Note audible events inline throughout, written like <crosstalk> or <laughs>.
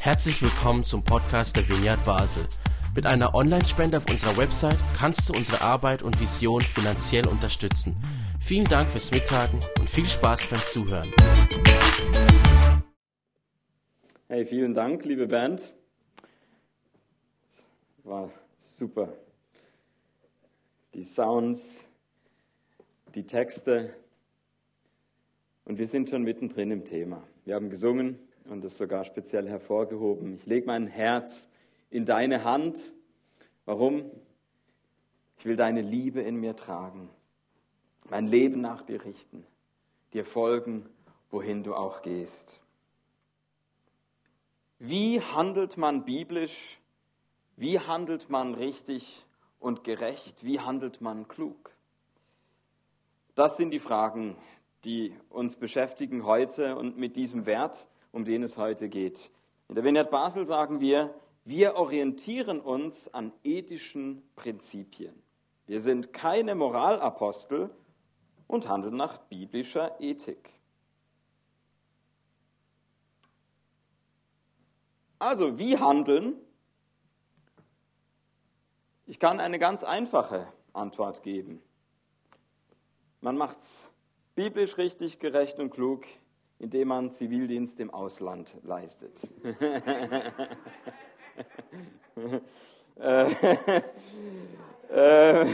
Herzlich willkommen zum Podcast der Vineyard Basel. Mit einer Online-Spende auf unserer Website kannst du unsere Arbeit und Vision finanziell unterstützen. Vielen Dank fürs Mittagen und viel Spaß beim Zuhören. Hey, vielen Dank, liebe Band. War super. Die Sounds, die Texte. Und wir sind schon mittendrin im Thema. Wir haben gesungen und es sogar speziell hervorgehoben. Ich lege mein Herz in deine Hand. Warum? Ich will deine Liebe in mir tragen, mein Leben nach dir richten, dir folgen, wohin du auch gehst. Wie handelt man biblisch? Wie handelt man richtig und gerecht? Wie handelt man klug? Das sind die Fragen, die uns beschäftigen heute und mit diesem Wert, um den es heute geht. In der Vineyard Basel sagen wir, wir orientieren uns an ethischen Prinzipien. Wir sind keine Moralapostel und handeln nach biblischer Ethik. Also, wie handeln? Ich kann eine ganz einfache Antwort geben. Man macht es biblisch richtig, gerecht und klug, indem man Zivildienst im Ausland leistet. <laughs> äh, äh,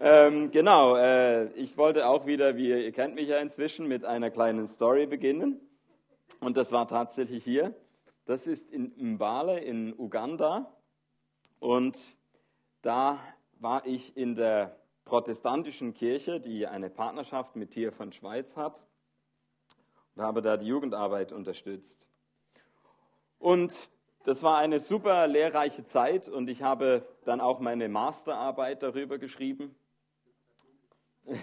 ähm, genau, äh, ich wollte auch wieder, wie ihr kennt mich ja inzwischen, mit einer kleinen Story beginnen. Und das war tatsächlich hier. Das ist in Mbale in Uganda. Und da war ich in der protestantischen Kirche, die eine Partnerschaft mit Tier von Schweiz hat. Und habe da die Jugendarbeit unterstützt. Und das war eine super lehrreiche Zeit und ich habe dann auch meine Masterarbeit darüber geschrieben. <laughs>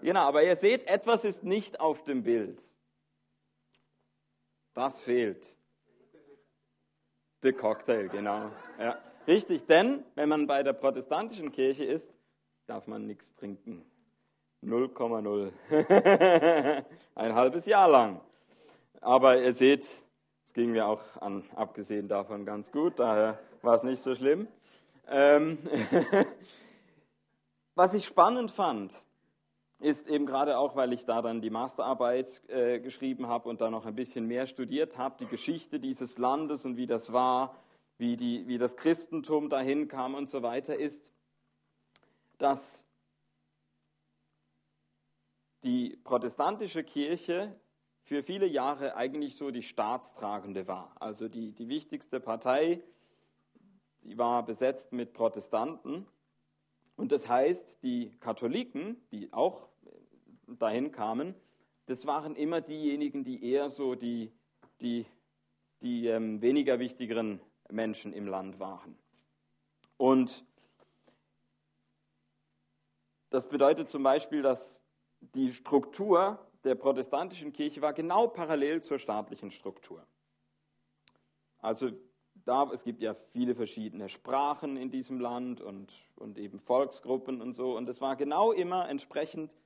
Genau, aber ihr seht, etwas ist nicht auf dem Bild. Was fehlt? Der Cocktail, genau. Ja. Richtig, denn wenn man bei der protestantischen Kirche ist, darf man nichts trinken. 0,0. <laughs> Ein halbes Jahr lang. Aber ihr seht, es ging mir auch an, abgesehen davon ganz gut, daher war es nicht so schlimm. Ähm <laughs> Was ich spannend fand, ist eben gerade auch, weil ich da dann die Masterarbeit äh, geschrieben habe und da noch ein bisschen mehr studiert habe, die Geschichte dieses Landes und wie das war, wie, die, wie das Christentum dahin kam und so weiter, ist, dass die protestantische Kirche für viele Jahre eigentlich so die staatstragende war. Also die, die wichtigste Partei, die war besetzt mit Protestanten. Und das heißt, die Katholiken, die auch dahin kamen, das waren immer diejenigen, die eher so die, die, die ähm, weniger wichtigeren Menschen im Land waren. Und das bedeutet zum Beispiel, dass die Struktur der protestantischen Kirche war genau parallel zur staatlichen Struktur. Also da, es gibt ja viele verschiedene Sprachen in diesem Land und, und eben Volksgruppen und so. Und es war genau immer entsprechend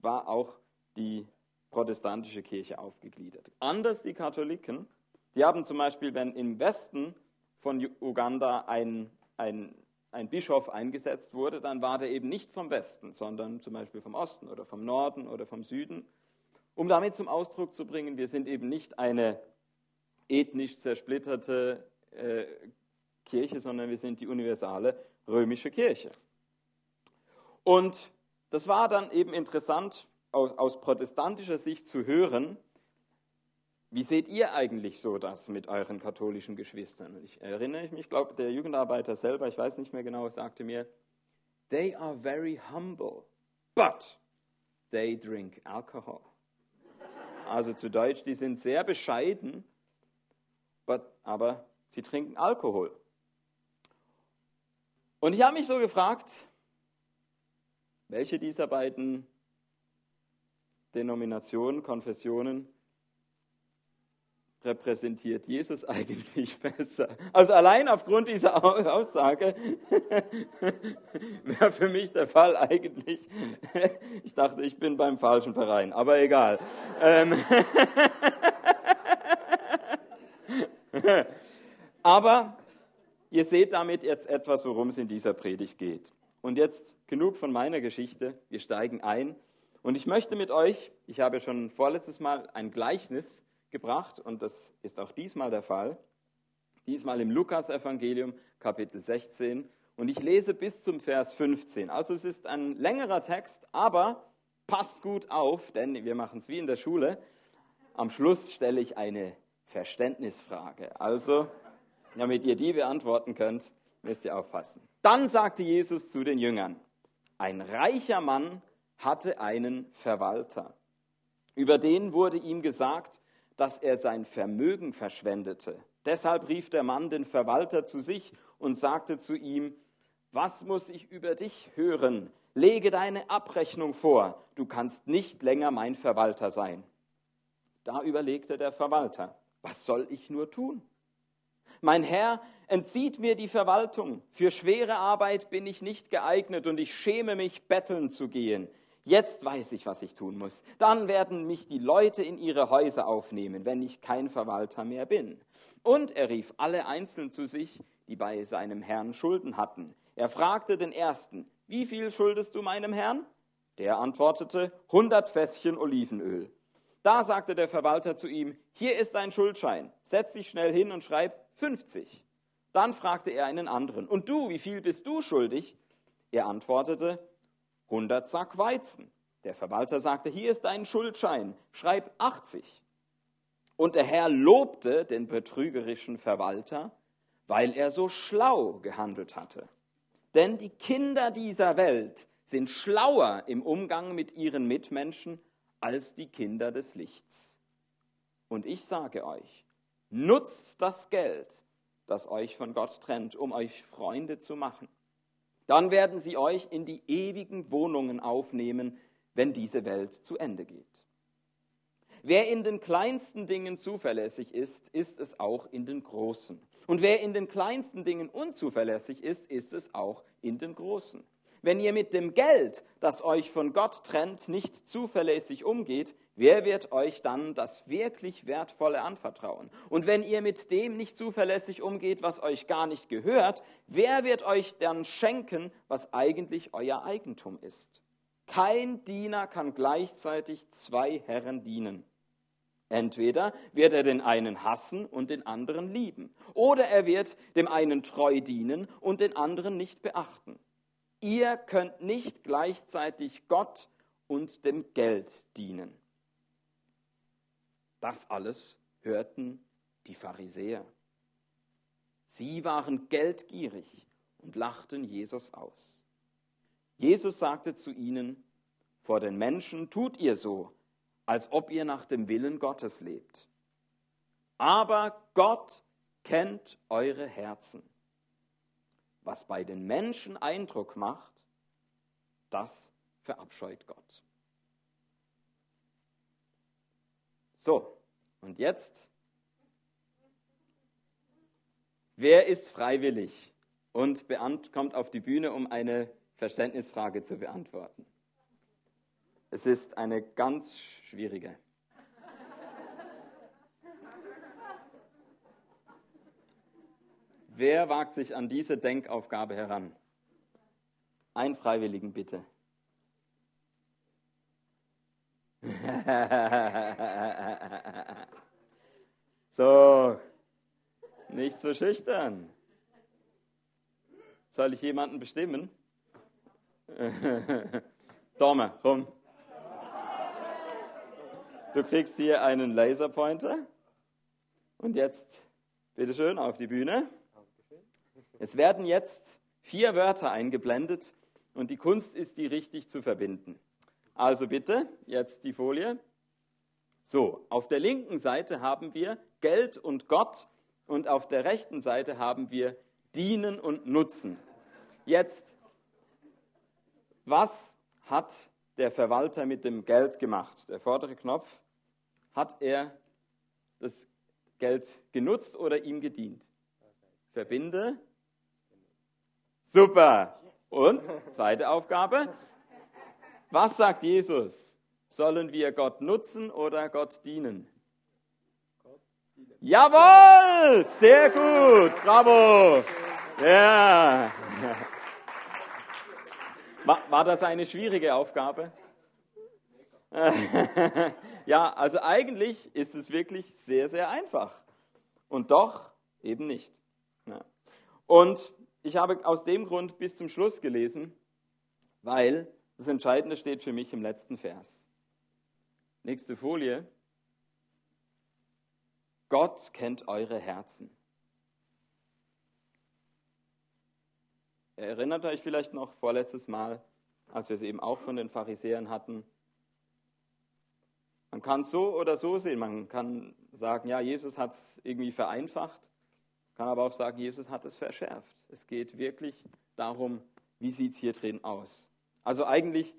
war auch die protestantische Kirche aufgegliedert. Anders die Katholiken, die haben zum Beispiel, wenn im Westen von Uganda ein, ein, ein Bischof eingesetzt wurde, dann war der eben nicht vom Westen, sondern zum Beispiel vom Osten oder vom Norden oder vom Süden, um damit zum Ausdruck zu bringen, wir sind eben nicht eine ethnisch zersplitterte äh, Kirche, sondern wir sind die universale römische Kirche. Und das war dann eben interessant aus, aus protestantischer Sicht zu hören, wie seht ihr eigentlich so das mit euren katholischen Geschwistern? Ich erinnere mich, ich glaube, der Jugendarbeiter selber, ich weiß nicht mehr genau, sagte mir, they are very humble, but they drink alcohol. Also zu Deutsch, die sind sehr bescheiden, but, aber sie trinken Alkohol. Und ich habe mich so gefragt, welche dieser beiden Denominationen, Konfessionen repräsentiert Jesus eigentlich <laughs> besser? Also allein aufgrund dieser Aussage <laughs> wäre für mich der Fall eigentlich, <laughs> ich dachte, ich bin beim falschen Verein, aber egal. Ähm, aber ihr seht damit jetzt etwas, worum es in dieser Predigt geht. Und jetzt genug von meiner Geschichte, wir steigen ein. Und ich möchte mit euch, ich habe schon vorletztes Mal ein Gleichnis gebracht und das ist auch diesmal der Fall. Diesmal im Lukas-Evangelium, Kapitel 16. Und ich lese bis zum Vers 15. Also es ist ein längerer Text, aber passt gut auf, denn wir machen es wie in der Schule. Am Schluss stelle ich eine Verständnisfrage. Also, damit ihr die beantworten könnt, müsst ihr aufpassen. Dann sagte Jesus zu den Jüngern, ein reicher Mann hatte einen Verwalter. Über den wurde ihm gesagt, dass er sein Vermögen verschwendete. Deshalb rief der Mann den Verwalter zu sich und sagte zu ihm, was muss ich über dich hören? Lege deine Abrechnung vor, du kannst nicht länger mein Verwalter sein. Da überlegte der Verwalter, was soll ich nur tun? Mein Herr entzieht mir die Verwaltung. Für schwere Arbeit bin ich nicht geeignet und ich schäme mich, betteln zu gehen. Jetzt weiß ich, was ich tun muss. Dann werden mich die Leute in ihre Häuser aufnehmen, wenn ich kein Verwalter mehr bin. Und er rief alle einzeln zu sich, die bei seinem Herrn Schulden hatten. Er fragte den ersten, wie viel schuldest du meinem Herrn? Der antwortete, hundert Fässchen Olivenöl. Da sagte der Verwalter zu ihm, hier ist ein Schuldschein, setz dich schnell hin und schreib 50. Dann fragte er einen anderen, und du, wie viel bist du schuldig? Er antwortete, 100 Sack Weizen. Der Verwalter sagte, hier ist ein Schuldschein, schreib 80. Und der Herr lobte den betrügerischen Verwalter, weil er so schlau gehandelt hatte. Denn die Kinder dieser Welt sind schlauer im Umgang mit ihren Mitmenschen als die Kinder des Lichts. Und ich sage euch, Nutzt das Geld, das euch von Gott trennt, um euch Freunde zu machen. Dann werden sie euch in die ewigen Wohnungen aufnehmen, wenn diese Welt zu Ende geht. Wer in den kleinsten Dingen zuverlässig ist, ist es auch in den großen. Und wer in den kleinsten Dingen unzuverlässig ist, ist es auch in den großen. Wenn ihr mit dem Geld, das euch von Gott trennt, nicht zuverlässig umgeht, wer wird euch dann das wirklich Wertvolle anvertrauen? Und wenn ihr mit dem nicht zuverlässig umgeht, was euch gar nicht gehört, wer wird euch dann schenken, was eigentlich euer Eigentum ist? Kein Diener kann gleichzeitig zwei Herren dienen. Entweder wird er den einen hassen und den anderen lieben, oder er wird dem einen treu dienen und den anderen nicht beachten. Ihr könnt nicht gleichzeitig Gott und dem Geld dienen. Das alles hörten die Pharisäer. Sie waren geldgierig und lachten Jesus aus. Jesus sagte zu ihnen, vor den Menschen tut ihr so, als ob ihr nach dem Willen Gottes lebt. Aber Gott kennt eure Herzen was bei den Menschen Eindruck macht, das verabscheut Gott. So, und jetzt, wer ist freiwillig und kommt auf die Bühne, um eine Verständnisfrage zu beantworten? Es ist eine ganz schwierige. Wer wagt sich an diese Denkaufgabe heran? Ein Freiwilligen bitte. <laughs> so, nicht so schüchtern. Soll ich jemanden bestimmen? <laughs> Dorme, komm. Du kriegst hier einen Laserpointer. Und jetzt, bitteschön, auf die Bühne. Es werden jetzt vier Wörter eingeblendet und die Kunst ist, die richtig zu verbinden. Also bitte, jetzt die Folie. So, auf der linken Seite haben wir Geld und Gott und auf der rechten Seite haben wir Dienen und Nutzen. Jetzt, was hat der Verwalter mit dem Geld gemacht? Der vordere Knopf hat er das Geld genutzt oder ihm gedient? Verbinde. Super. Und zweite Aufgabe. Was sagt Jesus? Sollen wir Gott nutzen oder Gott dienen? Jawohl! Sehr gut! Bravo! Ja! War das eine schwierige Aufgabe? <laughs> ja, also eigentlich ist es wirklich sehr, sehr einfach. Und doch eben nicht. Und ich habe aus dem Grund bis zum Schluss gelesen, weil das Entscheidende steht für mich im letzten Vers. Nächste Folie. Gott kennt eure Herzen. Erinnert euch vielleicht noch vorletztes Mal, als wir es eben auch von den Pharisäern hatten. Man kann es so oder so sehen. Man kann sagen, ja, Jesus hat es irgendwie vereinfacht, kann aber auch sagen, Jesus hat es verschärft. Es geht wirklich darum, wie sieht es hier drin aus. Also eigentlich,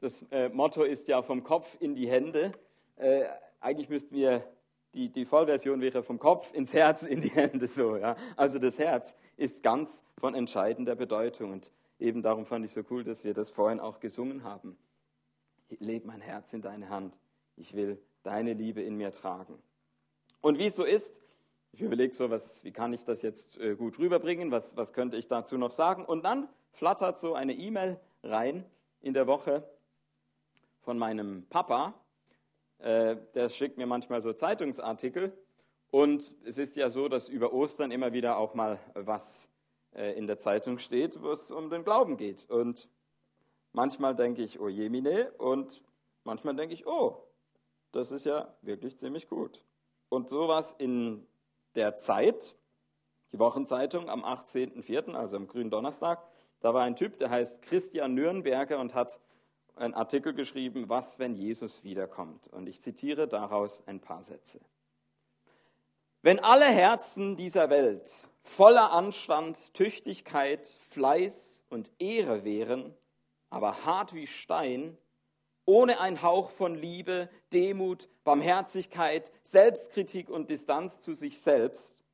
das äh, Motto ist ja vom Kopf in die Hände. Äh, eigentlich müssten wir die, die Vollversion wäre vom Kopf ins Herz, in die Hände so. Ja. Also das Herz ist ganz von entscheidender Bedeutung. Und eben darum fand ich so cool, dass wir das vorhin auch gesungen haben. Leb mein Herz in deine Hand. Ich will deine Liebe in mir tragen. Und wie es so ist, ich überlege so, was, wie kann ich das jetzt äh, gut rüberbringen, was, was könnte ich dazu noch sagen. Und dann flattert so eine E-Mail rein in der Woche von meinem Papa, äh, der schickt mir manchmal so Zeitungsartikel. Und es ist ja so, dass über Ostern immer wieder auch mal was äh, in der Zeitung steht, wo es um den Glauben geht. Und manchmal denke ich, oh jemine, und manchmal denke ich, oh, das ist ja wirklich ziemlich gut. Und sowas in der Zeit, die Wochenzeitung am 18.04., also am grünen Donnerstag, da war ein Typ, der heißt Christian Nürnberger und hat einen Artikel geschrieben, was, wenn Jesus wiederkommt. Und ich zitiere daraus ein paar Sätze. Wenn alle Herzen dieser Welt voller Anstand, Tüchtigkeit, Fleiß und Ehre wären, aber hart wie Stein, ohne ein Hauch von Liebe, Demut, Barmherzigkeit, Selbstkritik und Distanz zu sich selbst,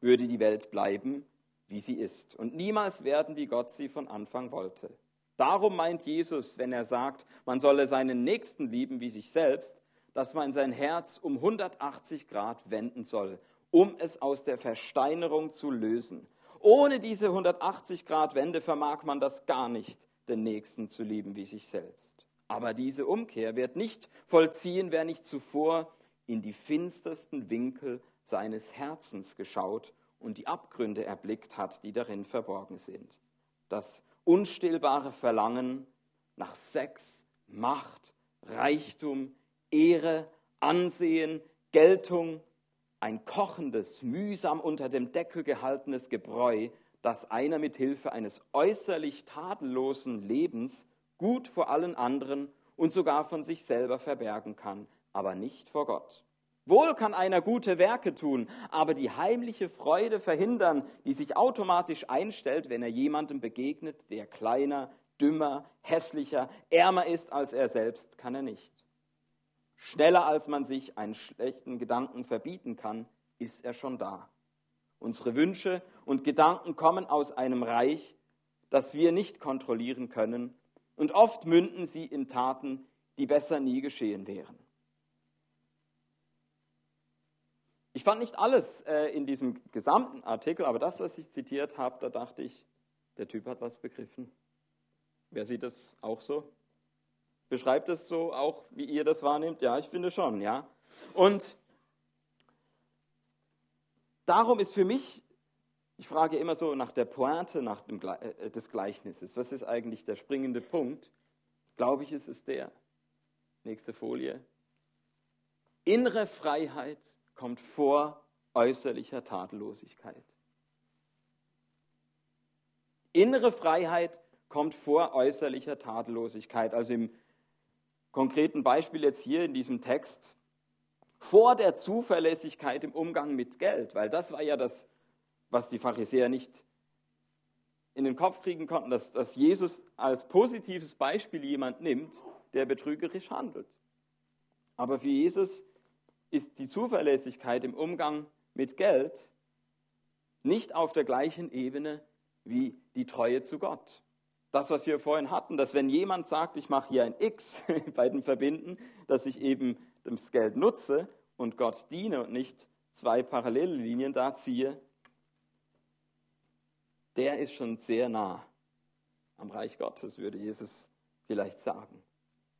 würde die Welt bleiben, wie sie ist, und niemals werden, wie Gott sie von Anfang wollte. Darum meint Jesus, wenn er sagt, man solle seinen Nächsten lieben wie sich selbst, dass man sein Herz um 180 Grad wenden soll, um es aus der Versteinerung zu lösen. Ohne diese 180 Grad Wende vermag man das gar nicht, den Nächsten zu lieben wie sich selbst. Aber diese Umkehr wird nicht vollziehen, wer nicht zuvor in die finstersten Winkel seines Herzens geschaut und die Abgründe erblickt hat, die darin verborgen sind. Das unstillbare Verlangen nach Sex, Macht, Reichtum, Ehre, Ansehen, Geltung, ein kochendes, mühsam unter dem Deckel gehaltenes Gebräu, das einer mit Hilfe eines äußerlich tadellosen Lebens gut vor allen anderen und sogar von sich selber verbergen kann, aber nicht vor Gott. Wohl kann einer gute Werke tun, aber die heimliche Freude verhindern, die sich automatisch einstellt, wenn er jemandem begegnet, der kleiner, dümmer, hässlicher, ärmer ist als er selbst, kann er nicht. Schneller als man sich einen schlechten Gedanken verbieten kann, ist er schon da. Unsere Wünsche und Gedanken kommen aus einem Reich, das wir nicht kontrollieren können, und oft münden sie in Taten, die besser nie geschehen wären. Ich fand nicht alles äh, in diesem gesamten Artikel, aber das, was ich zitiert habe, da dachte ich, der Typ hat was begriffen. Wer sieht das auch so? Beschreibt es so auch, wie ihr das wahrnehmt? Ja, ich finde schon, ja. Und darum ist für mich, ich frage immer so nach der Pointe nach dem, äh, des Gleichnisses. Was ist eigentlich der springende Punkt? Glaube ich, ist es der. Nächste Folie. Innere Freiheit kommt vor äußerlicher Tadellosigkeit. Innere Freiheit kommt vor äußerlicher Tadellosigkeit. Also im konkreten Beispiel jetzt hier in diesem Text, vor der Zuverlässigkeit im Umgang mit Geld, weil das war ja das, was die Pharisäer nicht in den Kopf kriegen konnten, dass, dass Jesus als positives Beispiel jemand nimmt, der betrügerisch handelt. Aber für Jesus ist die Zuverlässigkeit im Umgang mit Geld nicht auf der gleichen Ebene wie die Treue zu Gott. Das, was wir vorhin hatten, dass wenn jemand sagt, ich mache hier ein X <laughs> bei den Verbinden, dass ich eben das Geld nutze und Gott diene und nicht zwei parallele Linien da ziehe, der ist schon sehr nah am Reich Gottes, würde Jesus vielleicht sagen.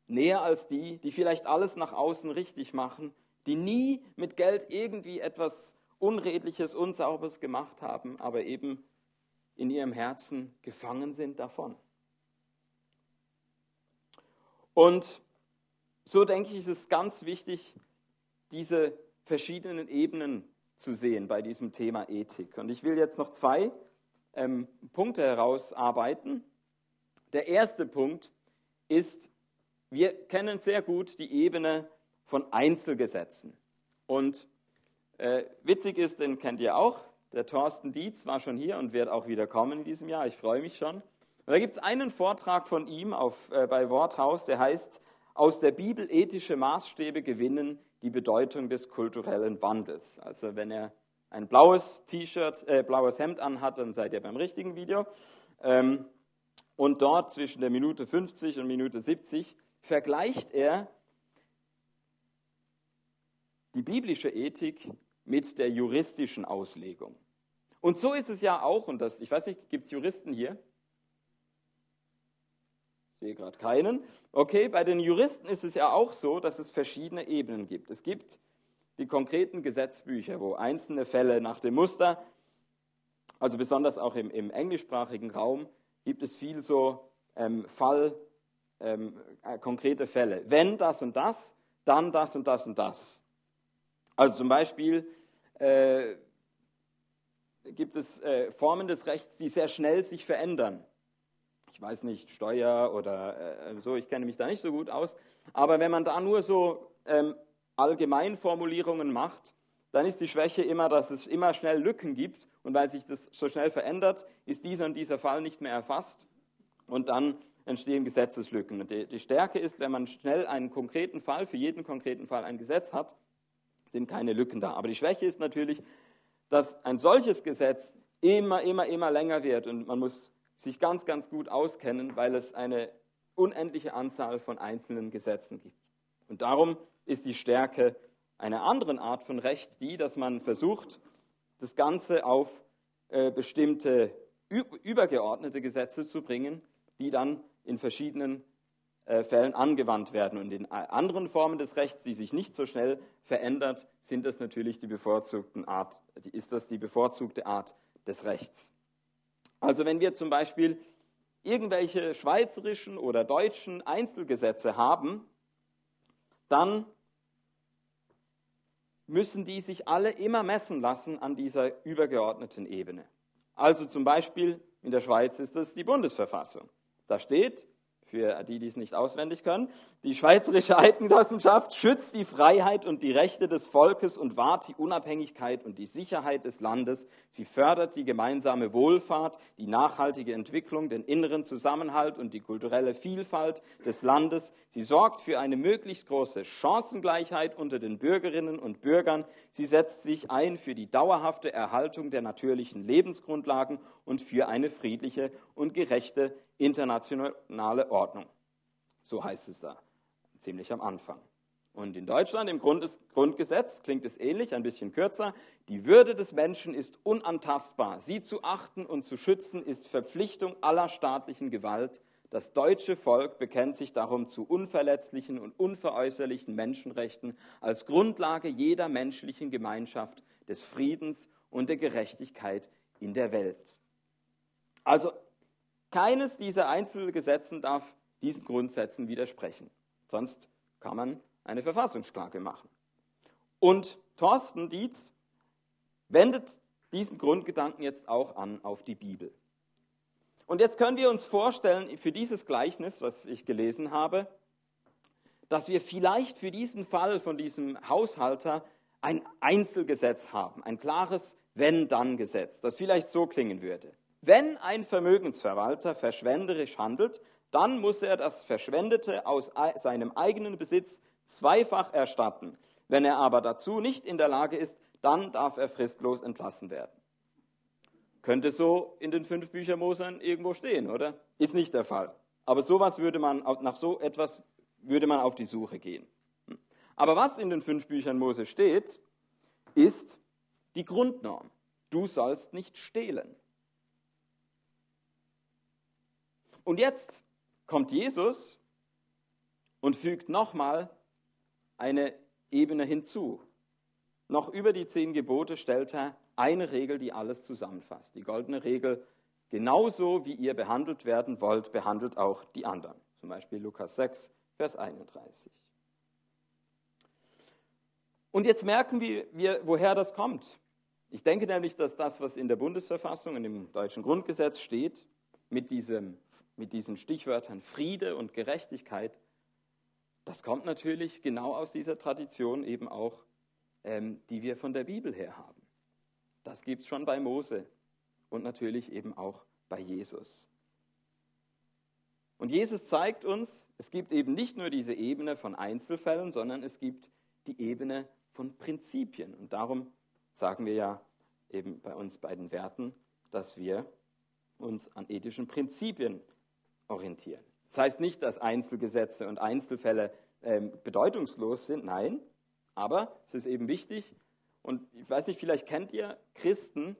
Näher als die, die vielleicht alles nach außen richtig machen, die nie mit Geld irgendwie etwas Unredliches, Unsauberes gemacht haben, aber eben in ihrem Herzen gefangen sind davon. Und so denke ich, ist es ganz wichtig, diese verschiedenen Ebenen zu sehen bei diesem Thema Ethik. Und ich will jetzt noch zwei ähm, Punkte herausarbeiten. Der erste Punkt ist, wir kennen sehr gut die Ebene von Einzelgesetzen. Und äh, witzig ist, den kennt ihr auch, der Thorsten Dietz war schon hier und wird auch wieder kommen in diesem Jahr. Ich freue mich schon. Und da gibt es einen Vortrag von ihm auf, äh, bei Worthaus, der heißt Aus der Bibel ethische Maßstäbe gewinnen die Bedeutung des kulturellen Wandels. Also wenn er ein blaues T-Shirt, äh, blaues Hemd anhat, dann seid ihr beim richtigen Video. Ähm, und dort zwischen der Minute 50 und Minute 70 vergleicht er die biblische Ethik mit der juristischen Auslegung. Und so ist es ja auch, und das, ich weiß nicht, gibt es Juristen hier? Ich sehe gerade keinen. Okay, bei den Juristen ist es ja auch so, dass es verschiedene Ebenen gibt. Es gibt die konkreten Gesetzbücher, wo einzelne Fälle nach dem Muster, also besonders auch im, im englischsprachigen Raum, gibt es viel so ähm, Fall, ähm, äh, konkrete Fälle. Wenn das und das, dann das und das und das. Also zum Beispiel äh, gibt es äh, Formen des Rechts, die sehr schnell sich verändern. Ich weiß nicht, Steuer oder äh, so, ich kenne mich da nicht so gut aus. Aber wenn man da nur so ähm, Allgemeinformulierungen macht, dann ist die Schwäche immer, dass es immer schnell Lücken gibt. Und weil sich das so schnell verändert, ist dieser und dieser Fall nicht mehr erfasst. Und dann entstehen Gesetzeslücken. Und die, die Stärke ist, wenn man schnell einen konkreten Fall, für jeden konkreten Fall ein Gesetz hat, sind keine Lücken da. Aber die Schwäche ist natürlich, dass ein solches Gesetz immer, immer, immer länger wird. Und man muss sich ganz, ganz gut auskennen, weil es eine unendliche Anzahl von einzelnen Gesetzen gibt. Und darum ist die Stärke einer anderen Art von Recht die, dass man versucht, das Ganze auf äh, bestimmte übergeordnete Gesetze zu bringen, die dann in verschiedenen Fällen angewandt werden. Und in anderen Formen des Rechts, die sich nicht so schnell verändert, sind das natürlich die bevorzugten Art, ist das die bevorzugte Art des Rechts. Also wenn wir zum Beispiel irgendwelche schweizerischen oder deutschen Einzelgesetze haben, dann müssen die sich alle immer messen lassen an dieser übergeordneten Ebene. Also zum Beispiel in der Schweiz ist das die Bundesverfassung. Da steht, für die, die es nicht auswendig können. Die Schweizerische Eidgenossenschaft schützt die Freiheit und die Rechte des Volkes und wahrt die Unabhängigkeit und die Sicherheit des Landes. Sie fördert die gemeinsame Wohlfahrt, die nachhaltige Entwicklung, den inneren Zusammenhalt und die kulturelle Vielfalt des Landes. Sie sorgt für eine möglichst große Chancengleichheit unter den Bürgerinnen und Bürgern. Sie setzt sich ein für die dauerhafte Erhaltung der natürlichen Lebensgrundlagen und für eine friedliche und gerechte internationale Ordnung. So heißt es da, ziemlich am Anfang. Und in Deutschland im Grundgesetz klingt es ähnlich, ein bisschen kürzer. Die Würde des Menschen ist unantastbar. Sie zu achten und zu schützen ist Verpflichtung aller staatlichen Gewalt. Das deutsche Volk bekennt sich darum zu unverletzlichen und unveräußerlichen Menschenrechten als Grundlage jeder menschlichen Gemeinschaft, des Friedens und der Gerechtigkeit in der Welt. Also keines dieser Einzelgesetzen darf diesen Grundsätzen widersprechen. Sonst kann man eine Verfassungsklage machen. Und Thorsten Dietz wendet diesen Grundgedanken jetzt auch an auf die Bibel. Und jetzt können wir uns vorstellen, für dieses Gleichnis, was ich gelesen habe, dass wir vielleicht für diesen Fall von diesem Haushalter ein Einzelgesetz haben, ein klares Wenn-Dann-Gesetz, das vielleicht so klingen würde. Wenn ein Vermögensverwalter verschwenderisch handelt, dann muss er das Verschwendete aus seinem eigenen Besitz zweifach erstatten. Wenn er aber dazu nicht in der Lage ist, dann darf er fristlos entlassen werden. Könnte so in den fünf Büchern Mosern irgendwo stehen, oder? Ist nicht der Fall. Aber sowas würde man, nach so etwas würde man auf die Suche gehen. Aber was in den fünf Büchern Mose steht, ist die Grundnorm. Du sollst nicht stehlen. Und jetzt kommt Jesus und fügt nochmal eine Ebene hinzu. Noch über die zehn Gebote stellt er eine Regel, die alles zusammenfasst. Die goldene Regel, genauso wie ihr behandelt werden wollt, behandelt auch die anderen. Zum Beispiel Lukas 6, Vers 31. Und jetzt merken wir, woher das kommt. Ich denke nämlich, dass das, was in der Bundesverfassung und im deutschen Grundgesetz steht, mit, diesem, mit diesen Stichwörtern Friede und Gerechtigkeit, das kommt natürlich genau aus dieser Tradition eben auch, ähm, die wir von der Bibel her haben. Das gibt es schon bei Mose und natürlich eben auch bei Jesus. Und Jesus zeigt uns, es gibt eben nicht nur diese Ebene von Einzelfällen, sondern es gibt die Ebene von Prinzipien. Und darum sagen wir ja eben bei uns bei den Werten, dass wir uns an ethischen Prinzipien orientieren. Das heißt nicht, dass Einzelgesetze und Einzelfälle äh, bedeutungslos sind, nein, aber es ist eben wichtig, und ich weiß nicht, vielleicht kennt ihr Christen,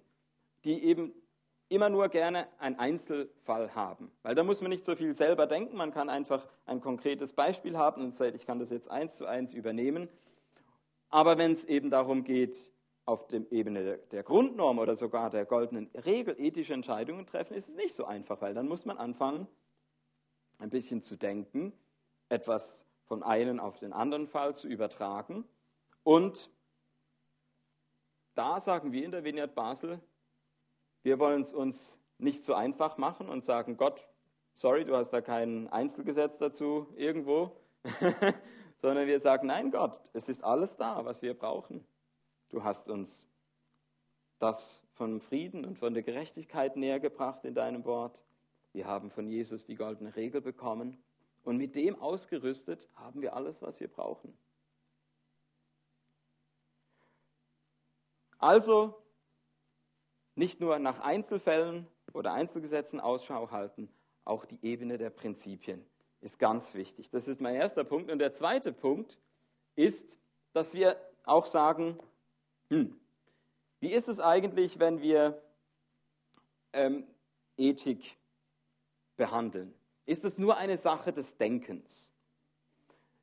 die eben immer nur gerne einen Einzelfall haben. Weil da muss man nicht so viel selber denken, man kann einfach ein konkretes Beispiel haben und sagt, ich kann das jetzt eins zu eins übernehmen. Aber wenn es eben darum geht, auf der Ebene der Grundnorm oder sogar der goldenen Regel ethische Entscheidungen treffen, ist es nicht so einfach, weil dann muss man anfangen, ein bisschen zu denken, etwas von einem auf den anderen Fall zu übertragen. Und da sagen wir in der Vineyard Basel, wir wollen es uns nicht so einfach machen und sagen, Gott, sorry, du hast da kein Einzelgesetz dazu irgendwo, <laughs> sondern wir sagen, nein Gott, es ist alles da, was wir brauchen. Du hast uns das vom Frieden und von der Gerechtigkeit näher gebracht in deinem Wort. Wir haben von Jesus die goldene Regel bekommen und mit dem ausgerüstet haben wir alles, was wir brauchen. Also nicht nur nach Einzelfällen oder Einzelgesetzen Ausschau halten, auch die Ebene der Prinzipien ist ganz wichtig. Das ist mein erster Punkt. Und der zweite Punkt ist, dass wir auch sagen, hm, wie ist es eigentlich, wenn wir ähm, Ethik behandeln? Ist es nur eine Sache des Denkens?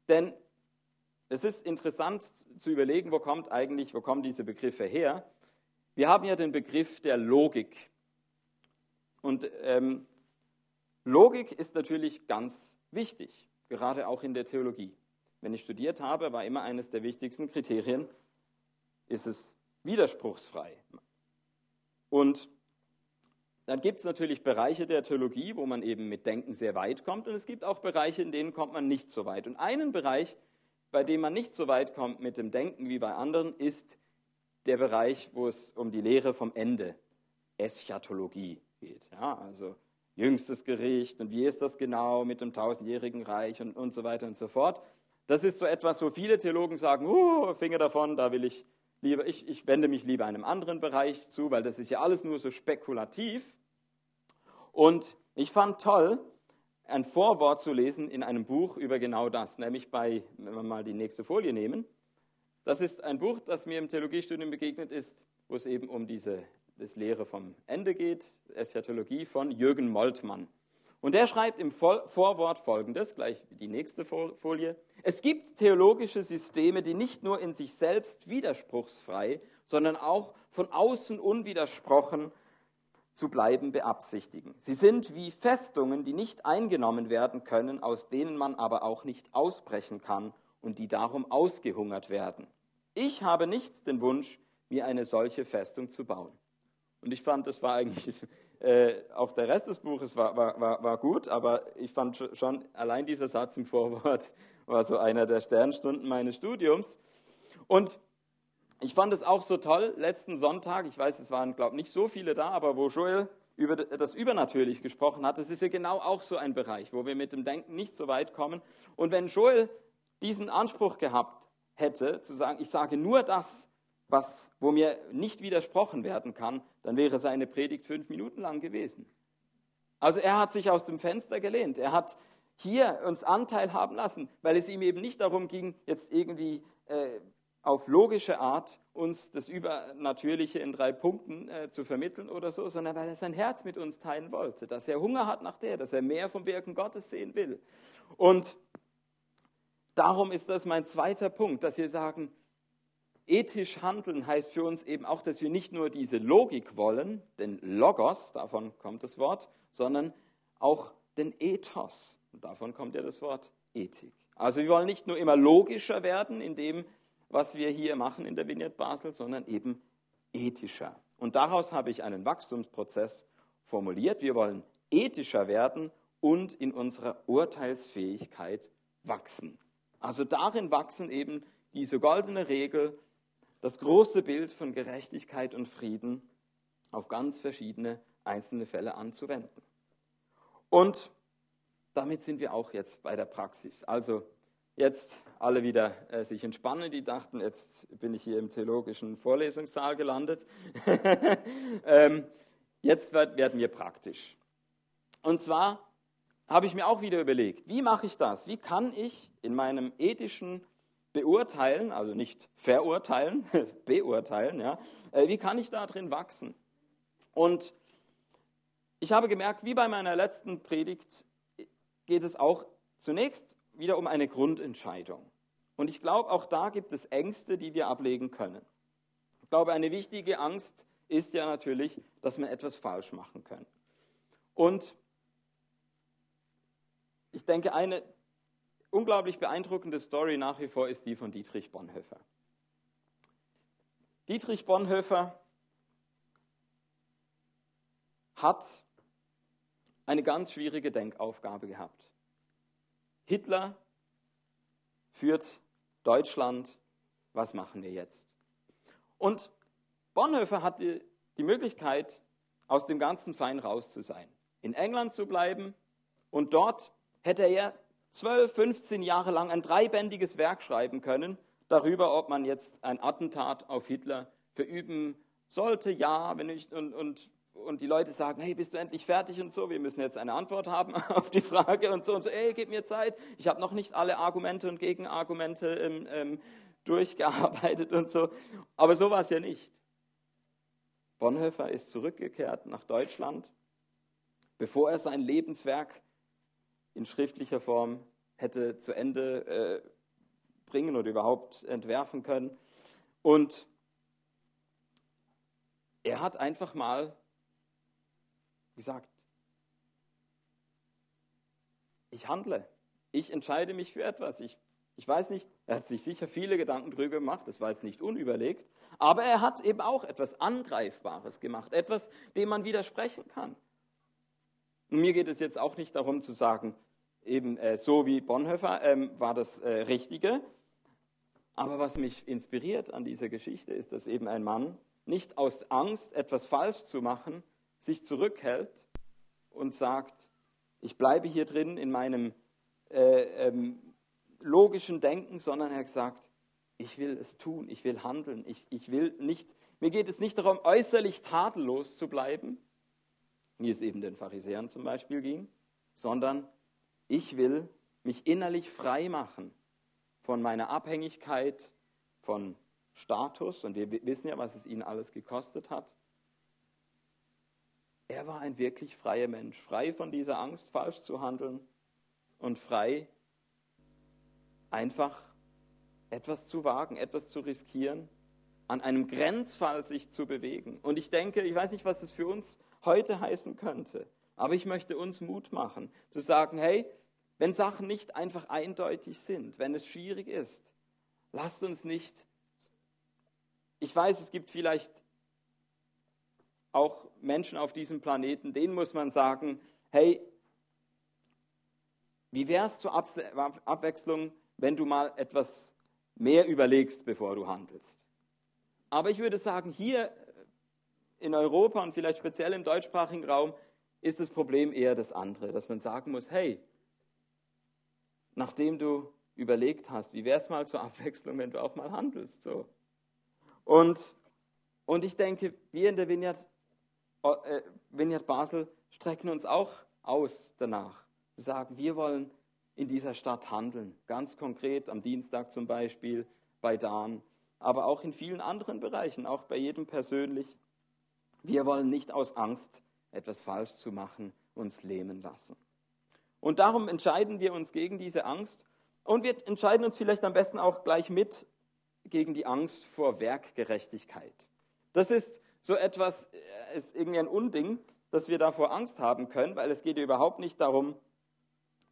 Denn es ist interessant zu überlegen, wo kommt eigentlich, wo kommen diese Begriffe her? Wir haben ja den Begriff der Logik. Und ähm, Logik ist natürlich ganz wichtig, gerade auch in der Theologie. Wenn ich studiert habe, war immer eines der wichtigsten Kriterien, ist es widerspruchsfrei. Und dann gibt es natürlich Bereiche der Theologie, wo man eben mit Denken sehr weit kommt, und es gibt auch Bereiche, in denen kommt man nicht so weit. Und einen Bereich, bei dem man nicht so weit kommt mit dem Denken wie bei anderen, ist der Bereich, wo es um die Lehre vom Ende, Eschatologie geht. Ja, also jüngstes Gericht und wie ist das genau mit dem tausendjährigen Reich und, und so weiter und so fort. Das ist so etwas, wo viele Theologen sagen, uh, Finger davon, da will ich lieber, ich, ich wende mich lieber einem anderen Bereich zu, weil das ist ja alles nur so spekulativ. Und ich fand toll, ein Vorwort zu lesen in einem Buch über genau das, nämlich bei, wenn wir mal die nächste Folie nehmen, das ist ein Buch, das mir im Theologiestudium begegnet ist, wo es eben um diese das Lehre vom Ende geht, Eschatologie von Jürgen Moltmann. Und der schreibt im Vorwort folgendes, gleich die nächste Folie. Es gibt theologische Systeme, die nicht nur in sich selbst widerspruchsfrei, sondern auch von außen unwidersprochen zu bleiben beabsichtigen. Sie sind wie Festungen, die nicht eingenommen werden können, aus denen man aber auch nicht ausbrechen kann und die darum ausgehungert werden. Ich habe nicht den Wunsch, mir eine solche Festung zu bauen. Und ich fand, das war eigentlich, äh, auch der Rest des Buches war, war, war, war gut, aber ich fand schon, allein dieser Satz im Vorwort <laughs> war so einer der Sternstunden meines Studiums. Und ich fand es auch so toll, letzten Sonntag, ich weiß, es waren, glaube ich, nicht so viele da, aber wo Joel über das Übernatürlich gesprochen hat, das ist ja genau auch so ein Bereich, wo wir mit dem Denken nicht so weit kommen. Und wenn Joel diesen Anspruch gehabt hätte, zu sagen, ich sage nur das, was, wo mir nicht widersprochen werden kann, dann wäre seine Predigt fünf Minuten lang gewesen. Also er hat sich aus dem Fenster gelehnt. Er hat hier uns Anteil haben lassen, weil es ihm eben nicht darum ging, jetzt irgendwie äh, auf logische Art uns das Übernatürliche in drei Punkten äh, zu vermitteln oder so, sondern weil er sein Herz mit uns teilen wollte, dass er Hunger hat nach der, dass er mehr vom Wirken Gottes sehen will. Und darum ist das mein zweiter Punkt, dass wir sagen, ethisch handeln heißt für uns eben auch, dass wir nicht nur diese Logik wollen, den Logos, davon kommt das Wort, sondern auch den Ethos, davon kommt ja das Wort Ethik. Also wir wollen nicht nur immer logischer werden in dem, was wir hier machen in der Vignette Basel, sondern eben ethischer. Und daraus habe ich einen Wachstumsprozess formuliert. Wir wollen ethischer werden und in unserer Urteilsfähigkeit wachsen. Also darin wachsen eben diese goldene Regel, das große Bild von Gerechtigkeit und Frieden auf ganz verschiedene einzelne Fälle anzuwenden. Und damit sind wir auch jetzt bei der Praxis. Also jetzt alle wieder äh, sich entspannen, die dachten, jetzt bin ich hier im theologischen Vorlesungssaal gelandet. <laughs> ähm, jetzt werden wir praktisch. Und zwar habe ich mir auch wieder überlegt, wie mache ich das? Wie kann ich in meinem ethischen Beurteilen, also nicht verurteilen, <laughs> beurteilen, ja, äh, wie kann ich da drin wachsen? Und ich habe gemerkt, wie bei meiner letzten Predigt geht es auch zunächst wieder um eine Grundentscheidung. Und ich glaube, auch da gibt es Ängste, die wir ablegen können. Ich glaube, eine wichtige Angst ist ja natürlich, dass man etwas falsch machen kann. Und ich denke, eine unglaublich beeindruckende Story nach wie vor ist die von Dietrich Bonhoeffer. Dietrich Bonhoeffer hat eine ganz schwierige Denkaufgabe gehabt. Hitler führt Deutschland, was machen wir jetzt? Und Bonhoeffer hatte die Möglichkeit, aus dem ganzen Fein raus zu sein, in England zu bleiben und dort hätte er 12, 15 Jahre lang ein dreibändiges Werk schreiben können darüber, ob man jetzt ein Attentat auf Hitler verüben sollte, ja, wenn nicht, und, und und die Leute sagen, hey, bist du endlich fertig und so, wir müssen jetzt eine Antwort haben <laughs> auf die Frage und so und so, ey, gib mir Zeit, ich habe noch nicht alle Argumente und Gegenargumente ähm, ähm, durchgearbeitet und so. Aber so war es ja nicht. Bonhoeffer ist zurückgekehrt nach Deutschland, bevor er sein Lebenswerk in schriftlicher Form hätte zu Ende äh, bringen oder überhaupt entwerfen können. Und er hat einfach mal gesagt, ich handle, ich entscheide mich für etwas. Ich, ich weiß nicht, er hat sich sicher viele Gedanken drüber gemacht, das war jetzt nicht unüberlegt, aber er hat eben auch etwas Angreifbares gemacht, etwas, dem man widersprechen kann. Und mir geht es jetzt auch nicht darum zu sagen, eben äh, so wie Bonhoeffer ähm, war das äh, Richtige, aber was mich inspiriert an dieser Geschichte ist, dass eben ein Mann nicht aus Angst, etwas falsch zu machen, sich zurückhält und sagt, ich bleibe hier drin in meinem äh, ähm, logischen Denken, sondern er gesagt, ich will es tun, ich will handeln, ich, ich will nicht, mir geht es nicht darum, äußerlich tadellos zu bleiben, wie es eben den Pharisäern zum Beispiel ging, sondern ich will mich innerlich frei machen von meiner Abhängigkeit von Status, und wir wissen ja, was es ihnen alles gekostet hat, er war ein wirklich freier Mensch, frei von dieser Angst, falsch zu handeln. Und frei, einfach etwas zu wagen, etwas zu riskieren, an einem Grenzfall sich zu bewegen. Und ich denke, ich weiß nicht, was es für uns heute heißen könnte, aber ich möchte uns Mut machen, zu sagen, hey, wenn Sachen nicht einfach eindeutig sind, wenn es schwierig ist, lasst uns nicht, ich weiß, es gibt vielleicht auch Menschen auf diesem Planeten, denen muss man sagen, hey, wie wäre es zur Abwechslung, wenn du mal etwas mehr überlegst, bevor du handelst? Aber ich würde sagen, hier in Europa und vielleicht speziell im deutschsprachigen Raum ist das Problem eher das andere, dass man sagen muss, hey, nachdem du überlegt hast, wie wäre es mal zur Abwechslung, wenn du auch mal handelst. So. Und, und ich denke, wir in der Vineyard, äh, Vineyard Basel strecken uns auch aus danach. Wir sagen, wir wollen in dieser Stadt handeln. Ganz konkret am Dienstag zum Beispiel bei Dan, aber auch in vielen anderen Bereichen, auch bei jedem persönlich. Wir wollen nicht aus Angst, etwas falsch zu machen, uns lähmen lassen. Und darum entscheiden wir uns gegen diese Angst und wir entscheiden uns vielleicht am besten auch gleich mit gegen die Angst vor Werkgerechtigkeit. Das ist so etwas, äh, ist irgendwie ein Unding, dass wir davor Angst haben können, weil es geht ja überhaupt nicht darum,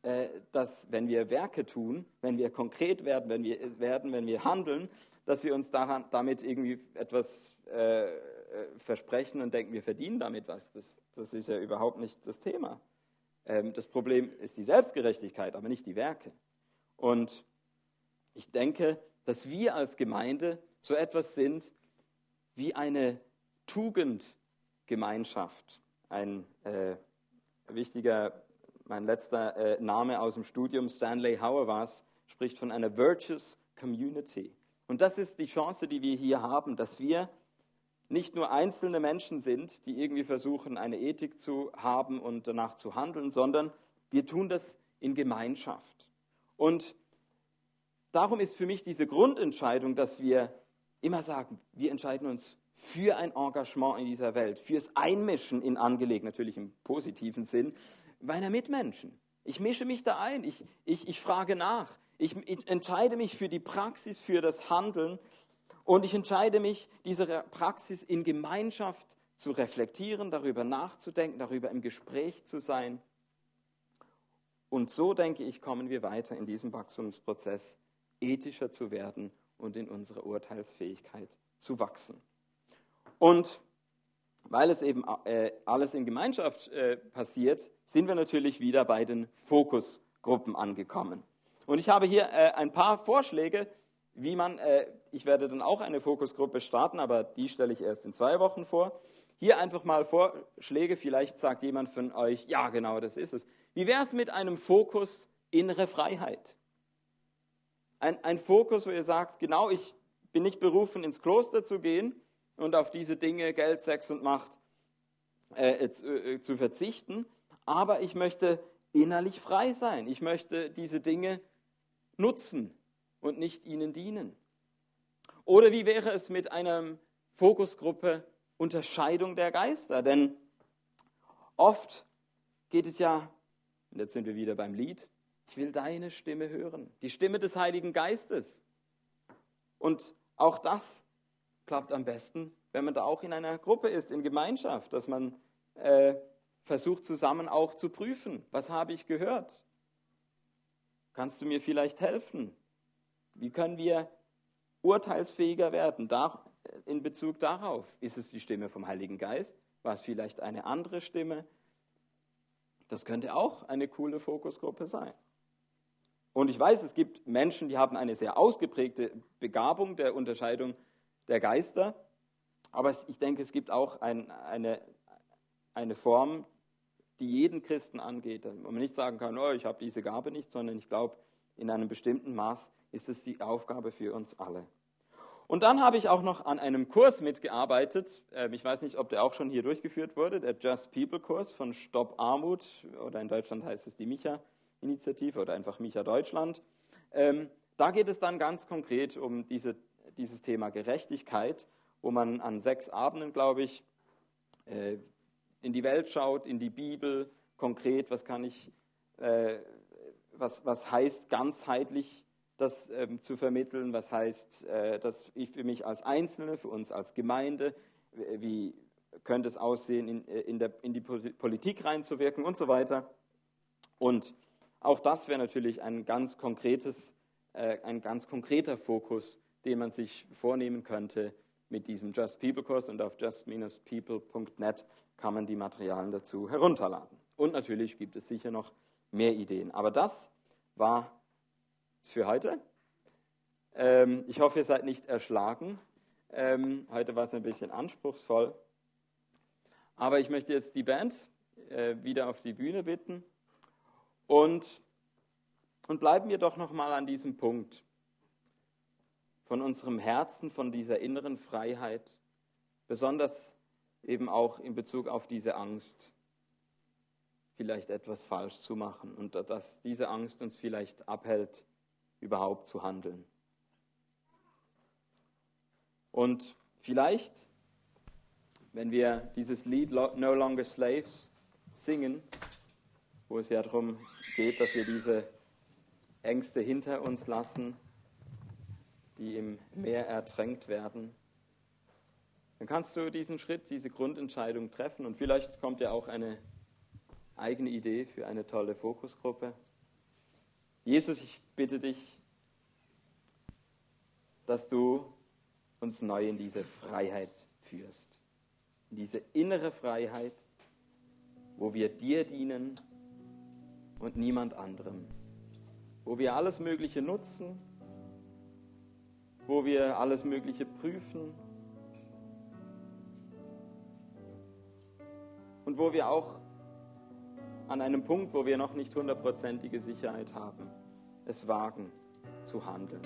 äh, dass wenn wir Werke tun, wenn wir konkret werden, wenn wir werden, wenn wir handeln, dass wir uns daran, damit irgendwie etwas äh, äh, versprechen und denken, wir verdienen damit was. Das, das ist ja überhaupt nicht das Thema. Ähm, das Problem ist die Selbstgerechtigkeit, aber nicht die Werke. Und ich denke, dass wir als Gemeinde so etwas sind wie eine Tugendgemeinschaft. Ein äh, wichtiger, mein letzter äh, Name aus dem Studium, Stanley Hauerwas, spricht von einer Virtuous Community. Und das ist die Chance, die wir hier haben, dass wir nicht nur einzelne Menschen sind, die irgendwie versuchen, eine Ethik zu haben und danach zu handeln, sondern wir tun das in Gemeinschaft. Und darum ist für mich diese Grundentscheidung, dass wir immer sagen, wir entscheiden uns für ein Engagement in dieser Welt, fürs Einmischen in Angelegen, natürlich im positiven Sinn, meiner Mitmenschen. Ich mische mich da ein, ich, ich, ich frage nach, ich, ich entscheide mich für die Praxis, für das Handeln und ich entscheide mich, diese Praxis in Gemeinschaft zu reflektieren, darüber nachzudenken, darüber im Gespräch zu sein. Und so, denke ich, kommen wir weiter in diesem Wachstumsprozess, ethischer zu werden und in unserer Urteilsfähigkeit zu wachsen. Und weil es eben äh, alles in Gemeinschaft äh, passiert, sind wir natürlich wieder bei den Fokusgruppen angekommen. Und ich habe hier äh, ein paar Vorschläge, wie man, ich werde dann auch eine Fokusgruppe starten, aber die stelle ich erst in zwei Wochen vor. Hier einfach mal Vorschläge, vielleicht sagt jemand von euch, ja genau, das ist es. Wie wäre es mit einem Fokus innere Freiheit? Ein, ein Fokus, wo ihr sagt, genau, ich bin nicht berufen, ins Kloster zu gehen, und auf diese Dinge, Geld, Sex und Macht, äh, äh, zu verzichten. Aber ich möchte innerlich frei sein. Ich möchte diese Dinge nutzen und nicht ihnen dienen. Oder wie wäre es mit einer Fokusgruppe Unterscheidung der Geister? Denn oft geht es ja, und jetzt sind wir wieder beim Lied, ich will deine Stimme hören, die Stimme des Heiligen Geistes. Und auch das klappt am besten, wenn man da auch in einer Gruppe ist, in Gemeinschaft, dass man äh, versucht zusammen auch zu prüfen, was habe ich gehört? Kannst du mir vielleicht helfen? Wie können wir urteilsfähiger werden da, in Bezug darauf? Ist es die Stimme vom Heiligen Geist? War es vielleicht eine andere Stimme? Das könnte auch eine coole Fokusgruppe sein. Und ich weiß, es gibt Menschen, die haben eine sehr ausgeprägte Begabung der Unterscheidung der Geister. Aber ich denke, es gibt auch ein, eine, eine Form, die jeden Christen angeht, wo man nicht sagen kann, oh, ich habe diese Gabe nicht, sondern ich glaube, in einem bestimmten Maß ist es die Aufgabe für uns alle. Und dann habe ich auch noch an einem Kurs mitgearbeitet. Ähm, ich weiß nicht, ob der auch schon hier durchgeführt wurde, der Just People Kurs von Stop Armut oder in Deutschland heißt es die Micha-Initiative oder einfach Micha Deutschland. Ähm, da geht es dann ganz konkret um diese dieses Thema Gerechtigkeit, wo man an sechs Abenden, glaube ich, äh, in die Welt schaut, in die Bibel, konkret, was kann ich, äh, was, was heißt ganzheitlich das ähm, zu vermitteln, was heißt äh, das für mich als Einzelne, für uns als Gemeinde, wie könnte es aussehen, in, in, der, in die Politik reinzuwirken und so weiter. Und auch das wäre natürlich ein ganz konkretes, ein ganz konkreter Fokus den man sich vornehmen könnte mit diesem Just People Kurs und auf just-people.net kann man die Materialien dazu herunterladen. Und natürlich gibt es sicher noch mehr Ideen. Aber das war es für heute. Ähm, ich hoffe, ihr seid nicht erschlagen. Ähm, heute war es ein bisschen anspruchsvoll. Aber ich möchte jetzt die Band äh, wieder auf die Bühne bitten und Und bleiben wir doch noch mal an diesem Punkt von unserem Herzen, von dieser inneren Freiheit, besonders eben auch in Bezug auf diese Angst, vielleicht etwas falsch zu machen und dass diese Angst uns vielleicht abhält, überhaupt zu handeln. Und vielleicht, wenn wir dieses Lied No Longer Slaves singen, wo es ja darum geht, dass wir diese Ängste hinter uns lassen, die im Meer ertränkt werden, dann kannst du diesen Schritt, diese Grundentscheidung treffen und vielleicht kommt ja auch eine eigene Idee für eine tolle Fokusgruppe. Jesus, ich bitte dich, dass du uns neu in diese Freiheit führst, in diese innere Freiheit, wo wir dir dienen und niemand anderem, wo wir alles Mögliche nutzen, wo wir alles Mögliche prüfen und wo wir auch an einem Punkt, wo wir noch nicht hundertprozentige Sicherheit haben, es wagen zu handeln.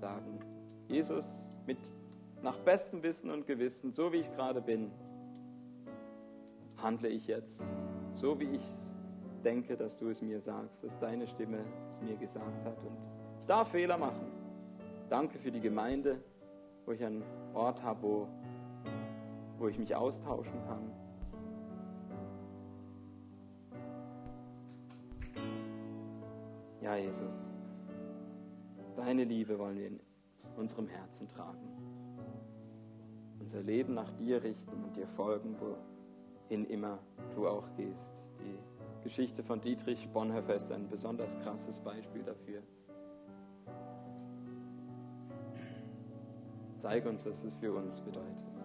Sagen, Jesus, mit nach bestem Wissen und Gewissen, so wie ich gerade bin, handle ich jetzt, so wie ich denke, dass du es mir sagst, dass deine Stimme es mir gesagt hat. Und ich darf Fehler machen. Danke für die Gemeinde, wo ich einen Ort habe, wo, wo ich mich austauschen kann. Ja, Jesus, deine Liebe wollen wir in unserem Herzen tragen. Unser Leben nach dir richten und dir folgen, wohin immer du auch gehst. Die Geschichte von Dietrich Bonhoeffer ist ein besonders krasses Beispiel dafür. Zeig uns, was es für uns bedeutet.